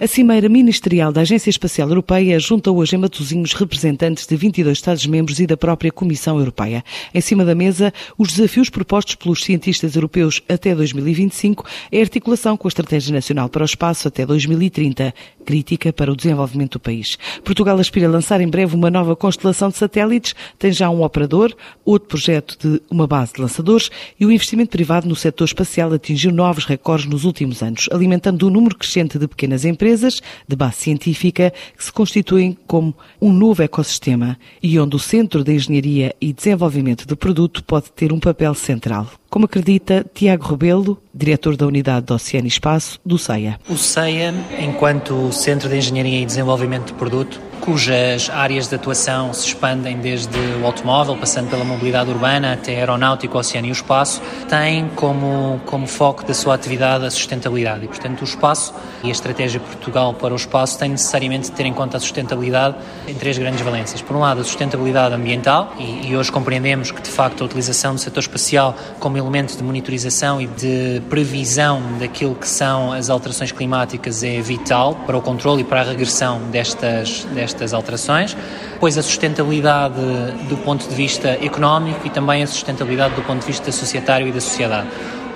A Cimeira Ministerial da Agência Espacial Europeia junta hoje em Matosinhos representantes de 22 Estados-membros e da própria Comissão Europeia. Em cima da mesa, os desafios propostos pelos cientistas europeus até 2025 é a articulação com a Estratégia Nacional para o Espaço até 2030, crítica para o desenvolvimento do país. Portugal aspira a lançar em breve uma nova constelação de satélites, tem já um operador, outro projeto de uma base de lançadores e o investimento privado no setor espacial atingiu novos recordes nos últimos anos, alimentando o um número crescente de pequenas empresas empresas de base científica que se constituem como um novo ecossistema e onde o Centro de Engenharia e Desenvolvimento do Produto pode ter um papel central como acredita Tiago Rebelo, diretor da Unidade de Oceano e Espaço do CEIA. O CEIA, enquanto Centro de Engenharia e Desenvolvimento de Produto, cujas áreas de atuação se expandem desde o automóvel, passando pela mobilidade urbana até aeronáutico, oceano e o espaço, tem como, como foco da sua atividade a sustentabilidade. E, portanto, o espaço e a estratégia Portugal para o espaço tem necessariamente de ter em conta a sustentabilidade em três grandes valências. Por um lado, a sustentabilidade ambiental, e, e hoje compreendemos que, de facto, a utilização do setor espacial como elementos de monitorização e de previsão daquilo que são as alterações climáticas é vital para o controle e para a regressão destas, destas alterações, pois a sustentabilidade do ponto de vista económico e também a sustentabilidade do ponto de vista societário e da sociedade.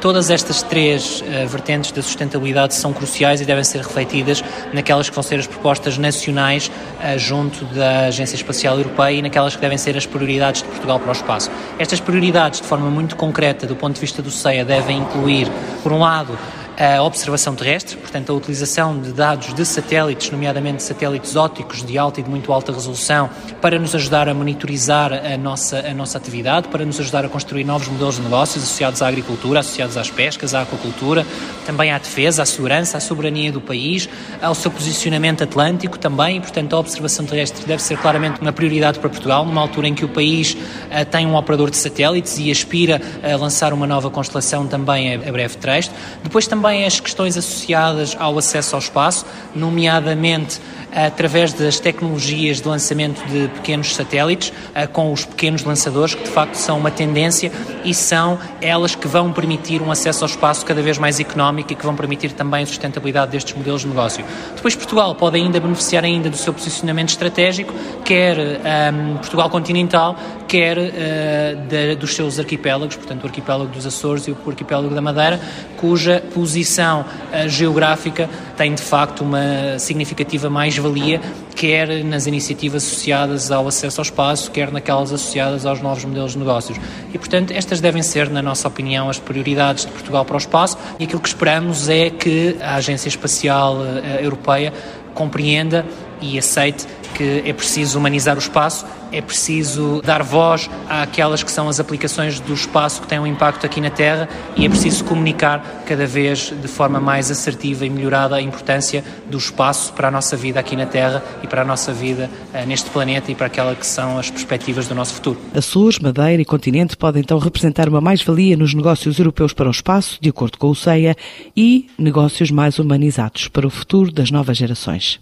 Todas estas três uh, vertentes da sustentabilidade são cruciais e devem ser refletidas naquelas que vão ser as propostas nacionais uh, junto da Agência Espacial Europeia e naquelas que devem ser as prioridades de Portugal para o espaço. Estas prioridades, de forma muito concreta, do ponto de vista do CEA, devem incluir, por um lado, a observação terrestre, portanto, a utilização de dados de satélites, nomeadamente satélites ópticos de alta e de muito alta resolução, para nos ajudar a monitorizar a nossa, a nossa atividade, para nos ajudar a construir novos modelos de negócios associados à agricultura, associados às pescas, à aquacultura, também à defesa, à segurança, à soberania do país, ao seu posicionamento atlântico também, e, portanto, a observação terrestre deve ser claramente uma prioridade para Portugal, numa altura em que o país uh, tem um operador de satélites e aspira a lançar uma nova constelação também a, a breve trecho. Depois também também as questões associadas ao acesso ao espaço, nomeadamente através das tecnologias de lançamento de pequenos satélites, eh, com os pequenos lançadores, que de facto são uma tendência e são elas que vão permitir um acesso ao espaço cada vez mais económico e que vão permitir também a sustentabilidade destes modelos de negócio. Depois Portugal pode ainda beneficiar ainda do seu posicionamento estratégico, quer um, ehm, Portugal continental, quer uh, de, dos seus arquipélagos, portanto o arquipélago dos Açores e o arquipélago da Madeira, cuja posição uh, geográfica tem de facto uma significativa mais-valia, quer nas iniciativas associadas ao acesso ao espaço, quer naquelas associadas aos novos modelos de negócios. E, portanto, estas devem ser, na nossa opinião, as prioridades de Portugal para o espaço e aquilo que esperamos é que a Agência Espacial eh, Europeia compreenda e aceite que é preciso humanizar o espaço, é preciso dar voz àquelas que são as aplicações do espaço que têm um impacto aqui na Terra e é preciso comunicar cada vez de forma mais assertiva e melhorada a importância do espaço para a nossa vida aqui na Terra e para a nossa vida uh, neste planeta e para aquela que são as perspectivas do nosso futuro. Açores, Madeira e continente podem então representar uma mais-valia nos negócios europeus para o espaço, de acordo com o CEA, e negócios mais humanizados para o futuro das novas gerações.